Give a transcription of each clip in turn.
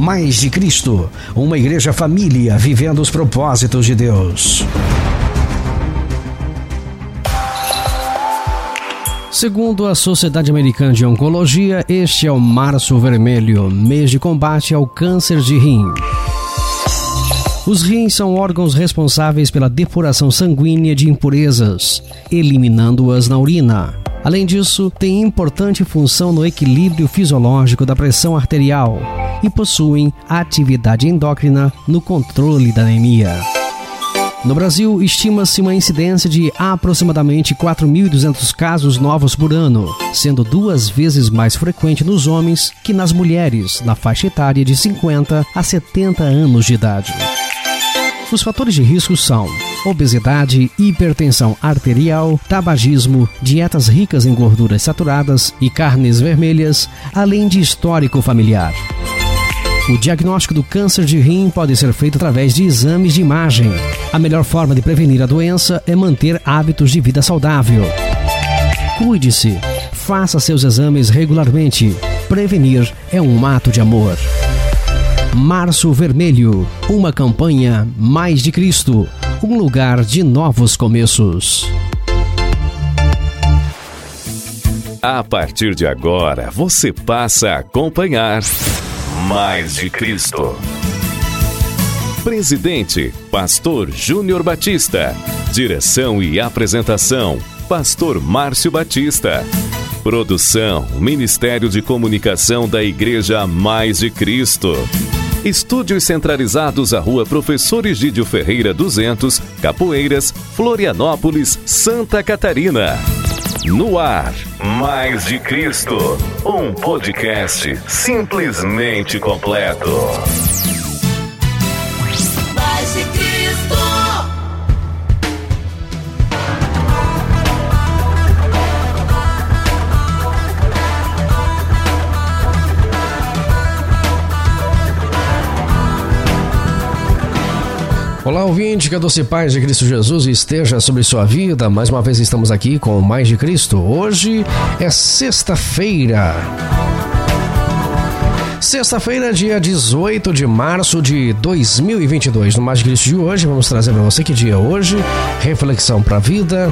Mais de Cristo, uma igreja família vivendo os propósitos de Deus. Segundo a Sociedade Americana de Oncologia, este é o Março Vermelho, mês de combate ao câncer de rim. Os rins são órgãos responsáveis pela depuração sanguínea de impurezas, eliminando-as na urina. Além disso, tem importante função no equilíbrio fisiológico da pressão arterial e possuem atividade endócrina no controle da anemia. No Brasil, estima-se uma incidência de aproximadamente 4.200 casos novos por ano, sendo duas vezes mais frequente nos homens que nas mulheres, na faixa etária de 50 a 70 anos de idade. Os fatores de risco são obesidade, hipertensão arterial, tabagismo, dietas ricas em gorduras saturadas e carnes vermelhas, além de histórico familiar. O diagnóstico do câncer de rim pode ser feito através de exames de imagem. A melhor forma de prevenir a doença é manter hábitos de vida saudável. Cuide-se. Faça seus exames regularmente. Prevenir é um ato de amor. Março Vermelho, uma campanha mais de Cristo, um lugar de novos começos. A partir de agora, você passa a acompanhar Mais de Cristo. Presidente, Pastor Júnior Batista. Direção e apresentação, Pastor Márcio Batista. Produção, Ministério de Comunicação da Igreja Mais de Cristo. Estúdios centralizados à Rua Professor Egídio Ferreira 200, Capoeiras, Florianópolis, Santa Catarina. No ar, Mais de Cristo, um podcast simplesmente completo. Olá, ouvinte, que a doce paz de Cristo Jesus esteja sobre sua vida. Mais uma vez estamos aqui com Mais de Cristo. Hoje é sexta-feira. Sexta-feira, dia 18 de março de 2022. No Mais de Cristo de hoje, vamos trazer para você que dia é hoje, reflexão para a vida.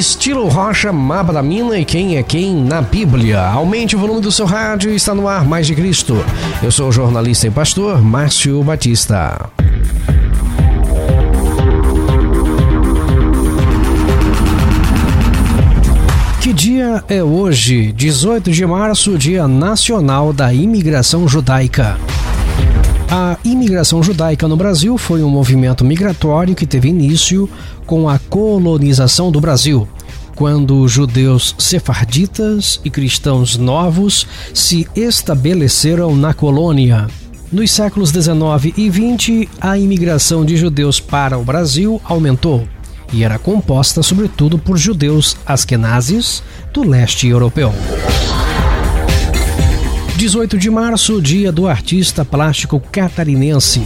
Estilo Rocha, Mapa da Mina e quem é quem na Bíblia. Aumente o volume do seu rádio está no ar Mais de Cristo. Eu sou o jornalista e pastor Márcio Batista. Que dia é hoje? 18 de março, Dia Nacional da Imigração Judaica. A imigração judaica no Brasil foi um movimento migratório que teve início com a colonização do Brasil, quando judeus sefarditas e cristãos novos se estabeleceram na colônia. Nos séculos 19 e 20, a imigração de judeus para o Brasil aumentou e era composta sobretudo por judeus askenazes do leste europeu. 18 de março, dia do artista plástico catarinense.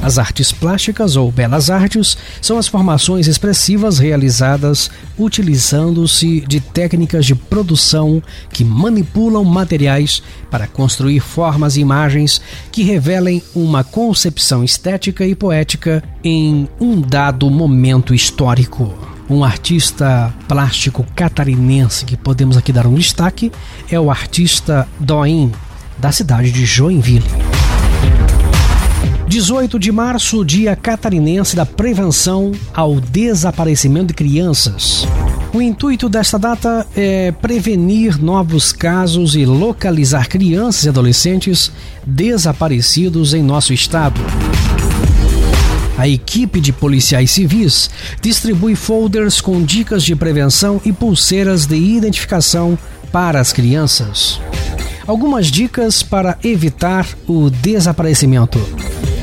As artes plásticas ou belas artes são as formações expressivas realizadas utilizando-se de técnicas de produção que manipulam materiais para construir formas e imagens que revelem uma concepção estética e poética em um dado momento histórico um artista plástico catarinense que podemos aqui dar um destaque é o artista Doim, da cidade de Joinville. 18 de março, dia catarinense da prevenção ao desaparecimento de crianças. O intuito desta data é prevenir novos casos e localizar crianças e adolescentes desaparecidos em nosso estado. A equipe de policiais civis distribui folders com dicas de prevenção e pulseiras de identificação para as crianças. Algumas dicas para evitar o desaparecimento.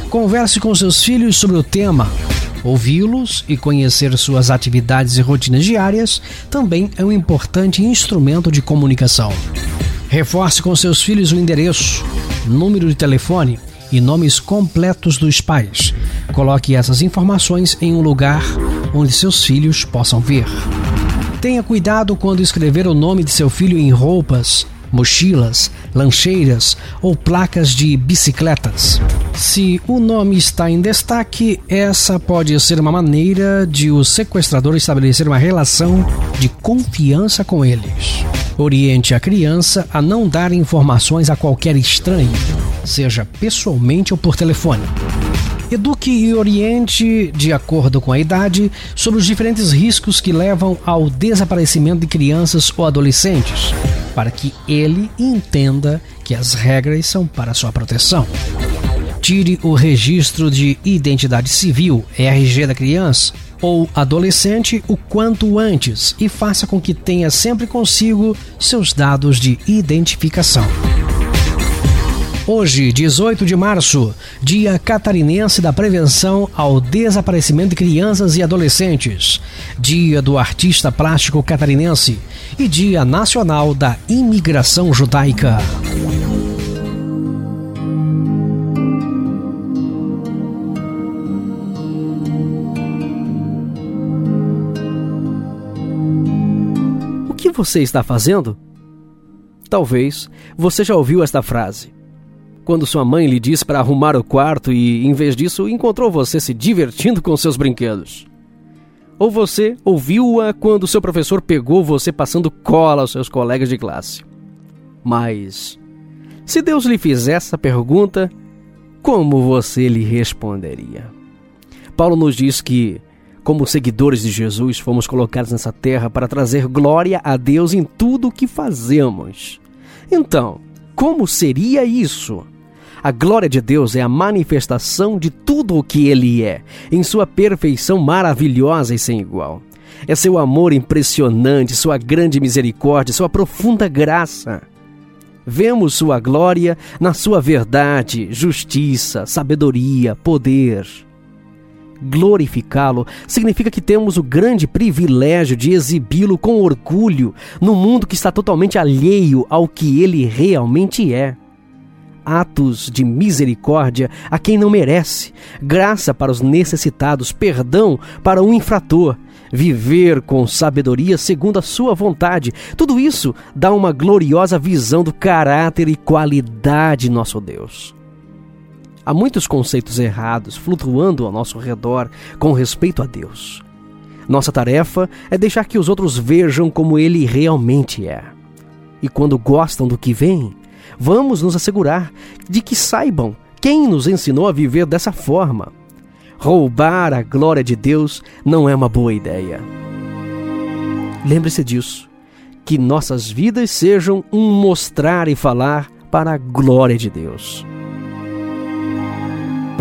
Converse com seus filhos sobre o tema. Ouvi-los e conhecer suas atividades e rotinas diárias também é um importante instrumento de comunicação. Reforce com seus filhos o endereço, número de telefone e nomes completos dos pais. Coloque essas informações em um lugar onde seus filhos possam ver. Tenha cuidado quando escrever o nome de seu filho em roupas, mochilas, lancheiras ou placas de bicicletas. Se o nome está em destaque, essa pode ser uma maneira de o sequestrador estabelecer uma relação de confiança com eles. Oriente a criança a não dar informações a qualquer estranho, seja pessoalmente ou por telefone. Eduque e oriente, de acordo com a idade, sobre os diferentes riscos que levam ao desaparecimento de crianças ou adolescentes, para que ele entenda que as regras são para sua proteção. Tire o registro de identidade civil, RG da criança ou adolescente o quanto antes e faça com que tenha sempre consigo seus dados de identificação. Hoje, 18 de março, Dia Catarinense da Prevenção ao Desaparecimento de Crianças e Adolescentes, Dia do Artista Plástico Catarinense e Dia Nacional da Imigração Judaica. O que você está fazendo? Talvez você já ouviu esta frase quando sua mãe lhe disse para arrumar o quarto e, em vez disso, encontrou você se divertindo com seus brinquedos. Ou você ouviu-a quando seu professor pegou você passando cola aos seus colegas de classe. Mas, se Deus lhe fizesse essa pergunta, como você lhe responderia? Paulo nos diz que, como seguidores de Jesus, fomos colocados nessa terra para trazer glória a Deus em tudo o que fazemos. Então, como seria isso? A glória de Deus é a manifestação de tudo o que Ele é, em sua perfeição maravilhosa e sem igual. É seu amor impressionante, sua grande misericórdia, sua profunda graça. Vemos sua glória na sua verdade, justiça, sabedoria, poder. Glorificá-lo significa que temos o grande privilégio de exibi-lo com orgulho no mundo que está totalmente alheio ao que ele realmente é atos de misericórdia a quem não merece, graça para os necessitados, perdão para um infrator, viver com sabedoria segundo a sua vontade. Tudo isso dá uma gloriosa visão do caráter e qualidade de nosso Deus. Há muitos conceitos errados flutuando ao nosso redor com respeito a Deus. Nossa tarefa é deixar que os outros vejam como ele realmente é. E quando gostam do que vem, Vamos nos assegurar de que saibam quem nos ensinou a viver dessa forma. Roubar a glória de Deus não é uma boa ideia. Lembre-se disso. Que nossas vidas sejam um mostrar e falar para a glória de Deus.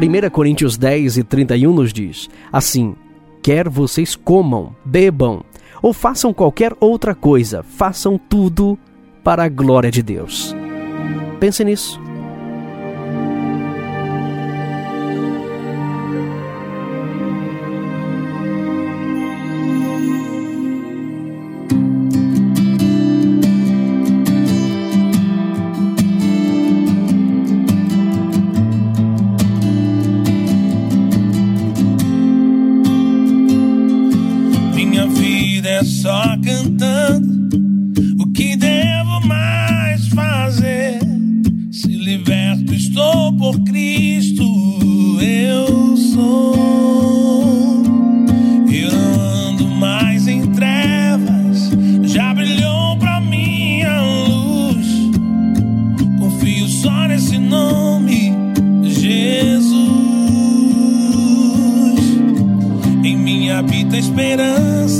1 Coríntios 10 e 31 nos diz: Assim, quer vocês comam, bebam ou façam qualquer outra coisa, façam tudo para a glória de Deus. Pense nisso. por Cristo eu sou. Eu não ando mais em trevas, já brilhou pra mim a luz. Confio só nesse nome, Jesus. Em mim habita esperança.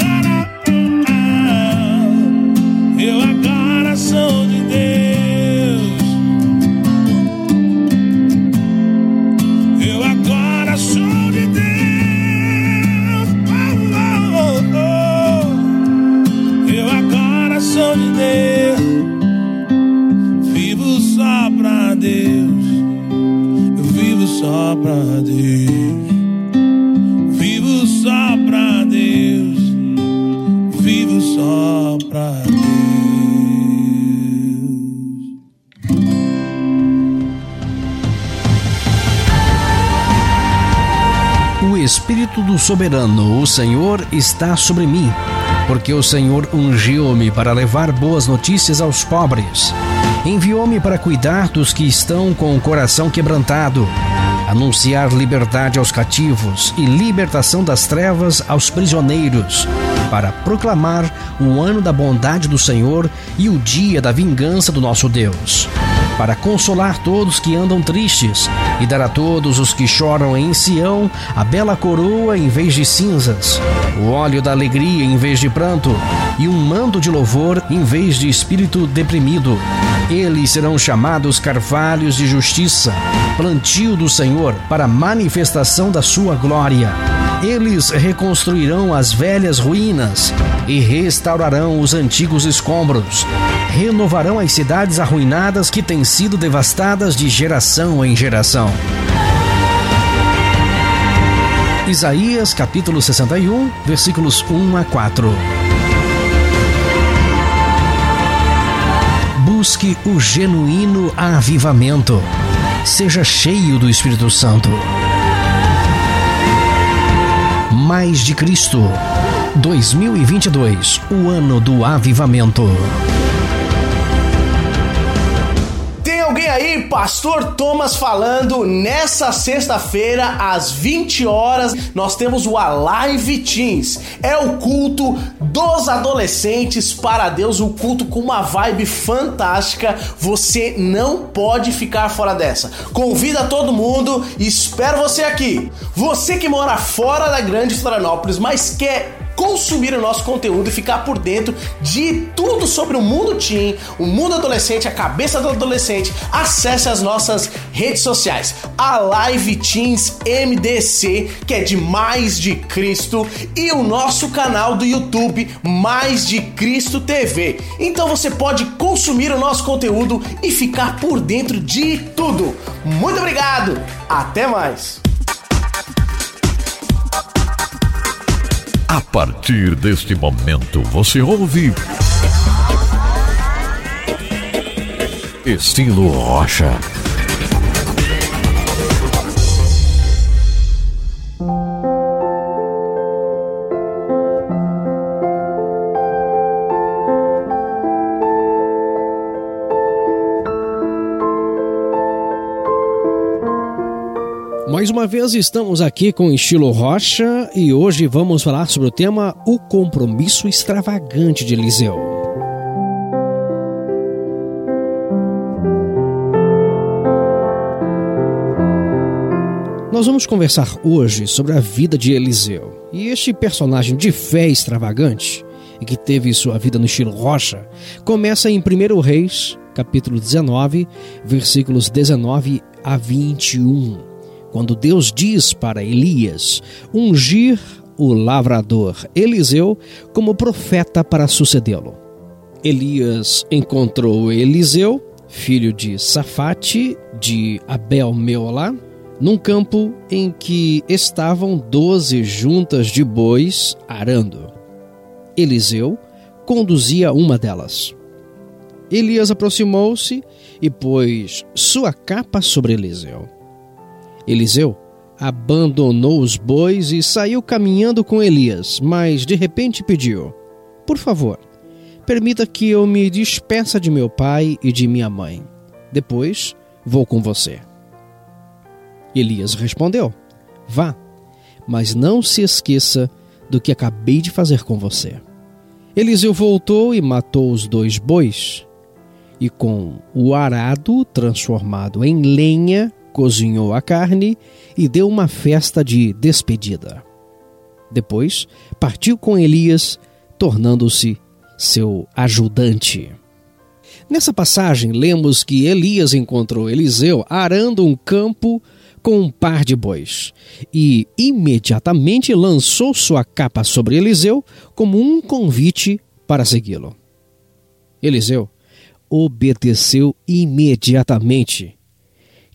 Soberano, o Senhor está sobre mim porque o Senhor ungiu-me para levar boas notícias aos pobres. Enviou-me para cuidar dos que estão com o coração quebrantado, anunciar liberdade aos cativos e libertação das trevas aos prisioneiros, para proclamar o ano da bondade do Senhor e o dia da vingança do nosso Deus para consolar todos que andam tristes e dar a todos os que choram em Sião a bela coroa em vez de cinzas, o óleo da alegria em vez de pranto e um manto de louvor em vez de espírito deprimido. Eles serão chamados carvalhos de justiça, plantio do Senhor para manifestação da sua glória. Eles reconstruirão as velhas ruínas e restaurarão os antigos escombros. Renovarão as cidades arruinadas que têm sido devastadas de geração em geração. Isaías capítulo 61, versículos 1 a 4. Busque o genuíno avivamento. Seja cheio do Espírito Santo mais de Cristo. 2022, o ano do avivamento. Aí, Pastor Thomas falando. Nessa sexta-feira, às 20 horas, nós temos o Alive Teens. É o culto dos adolescentes para Deus, um culto com uma vibe fantástica. Você não pode ficar fora dessa. Convida todo mundo espero você aqui. Você que mora fora da grande Florianópolis, mas quer consumir o nosso conteúdo e ficar por dentro de tudo sobre o mundo teen, o mundo adolescente, a cabeça do adolescente, acesse as nossas redes sociais. A Live Teens MDC, que é de Mais de Cristo, e o nosso canal do YouTube Mais de Cristo TV. Então você pode consumir o nosso conteúdo e ficar por dentro de tudo. Muito obrigado. Até mais. A partir deste momento, você ouve. Estilo Rocha. Uma vez estamos aqui com estilo Rocha e hoje vamos falar sobre o tema O Compromisso Extravagante de Eliseu. Nós vamos conversar hoje sobre a vida de Eliseu. E este personagem de fé extravagante, e que teve sua vida no estilo Rocha, começa em 1 Reis, capítulo 19, versículos 19 a 21 quando Deus diz para Elias ungir o lavrador Eliseu como profeta para sucedê-lo. Elias encontrou Eliseu, filho de Safate, de Abel Meolá, num campo em que estavam doze juntas de bois arando. Eliseu conduzia uma delas. Elias aproximou-se e pôs sua capa sobre Eliseu. Eliseu abandonou os bois e saiu caminhando com Elias, mas de repente pediu: Por favor, permita que eu me despeça de meu pai e de minha mãe. Depois vou com você. Elias respondeu: Vá, mas não se esqueça do que acabei de fazer com você. Eliseu voltou e matou os dois bois, e com o arado transformado em lenha, cozinhou a carne e deu uma festa de despedida. Depois partiu com Elias, tornando-se seu ajudante. Nessa passagem, lemos que Elias encontrou Eliseu arando um campo com um par de bois e imediatamente lançou sua capa sobre Eliseu como um convite para segui-lo. Eliseu obedeceu imediatamente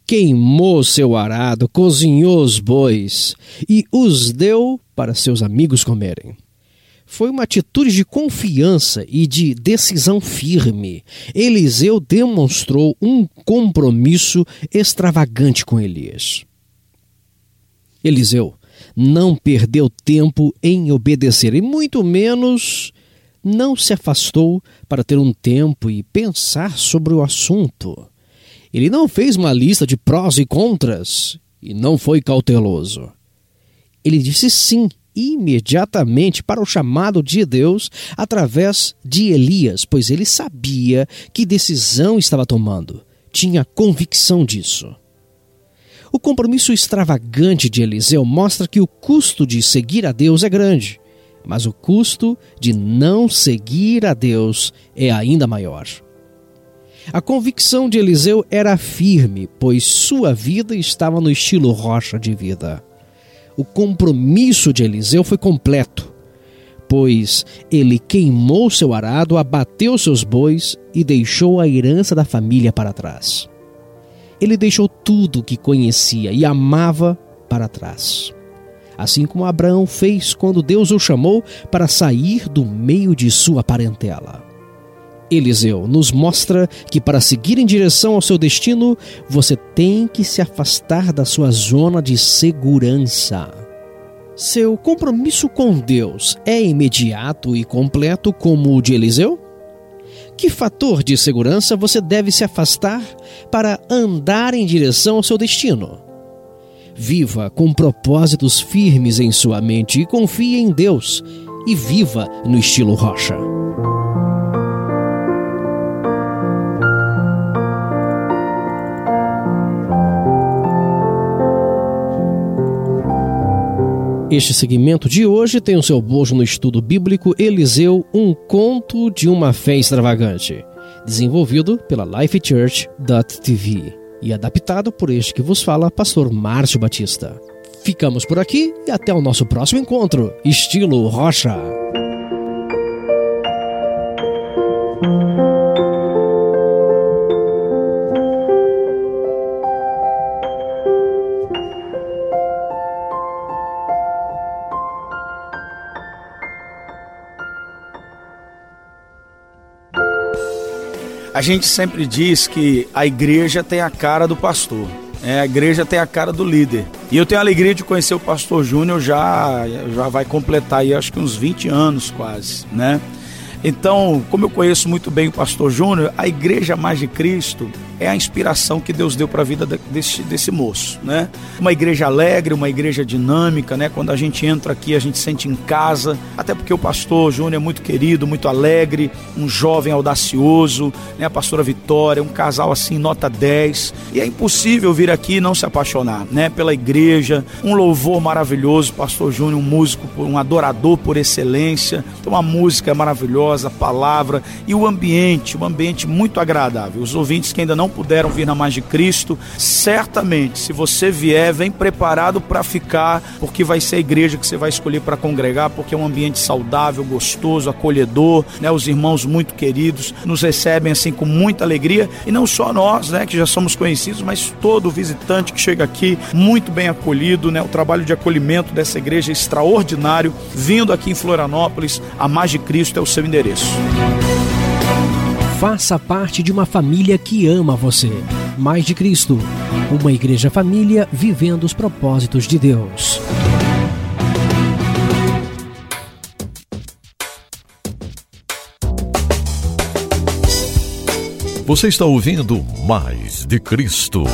queimou seu arado, cozinhou os bois e os deu para seus amigos comerem. Foi uma atitude de confiança e de decisão firme. Eliseu demonstrou um compromisso extravagante com Elias. Eliseu não perdeu tempo em obedecer e muito menos não se afastou para ter um tempo e pensar sobre o assunto. Ele não fez uma lista de prós e contras e não foi cauteloso. Ele disse sim imediatamente para o chamado de Deus através de Elias, pois ele sabia que decisão estava tomando, tinha convicção disso. O compromisso extravagante de Eliseu mostra que o custo de seguir a Deus é grande, mas o custo de não seguir a Deus é ainda maior. A convicção de Eliseu era firme, pois sua vida estava no estilo rocha de vida. O compromisso de Eliseu foi completo, pois ele queimou seu arado, abateu seus bois e deixou a herança da família para trás. Ele deixou tudo que conhecia e amava para trás. Assim como Abraão fez quando Deus o chamou para sair do meio de sua parentela. Eliseu nos mostra que para seguir em direção ao seu destino, você tem que se afastar da sua zona de segurança. Seu compromisso com Deus é imediato e completo como o de Eliseu? Que fator de segurança você deve se afastar para andar em direção ao seu destino? Viva com propósitos firmes em sua mente e confie em Deus, e viva no estilo rocha. Este segmento de hoje tem o seu bojo no estudo bíblico Eliseu, um conto de uma fé extravagante, desenvolvido pela lifechurch.tv e adaptado por este que vos fala, pastor Márcio Batista. Ficamos por aqui e até o nosso próximo encontro, estilo Rocha. A gente sempre diz que a igreja tem a cara do pastor. É, a igreja tem a cara do líder. E eu tenho a alegria de conhecer o pastor Júnior já já vai completar aí acho que uns 20 anos quase, né? Então, como eu conheço muito bem o pastor Júnior, a Igreja Mais de Cristo é a inspiração que Deus deu para a vida desse, desse moço, né? Uma igreja alegre, uma igreja dinâmica, né? Quando a gente entra aqui, a gente sente em casa, até porque o pastor Júnior é muito querido, muito alegre, um jovem audacioso, né? A pastora Vitória, um casal assim, nota 10. E é impossível vir aqui e não se apaixonar, né? Pela igreja, um louvor maravilhoso, pastor Júnior, um músico, um adorador por excelência. Então, uma música maravilhosa, a palavra e o ambiente, um ambiente muito agradável. Os ouvintes que ainda não não puderam vir na mais de Cristo, certamente, se você vier, vem preparado para ficar, porque vai ser a igreja que você vai escolher para congregar, porque é um ambiente saudável, gostoso, acolhedor, né? Os irmãos muito queridos nos recebem assim com muita alegria e não só nós, né, que já somos conhecidos, mas todo visitante que chega aqui muito bem acolhido, né? O trabalho de acolhimento dessa igreja é extraordinário, vindo aqui em Florianópolis, a mais de Cristo é o seu endereço. Faça parte de uma família que ama você. Mais de Cristo. Uma igreja família vivendo os propósitos de Deus. Você está ouvindo Mais de Cristo.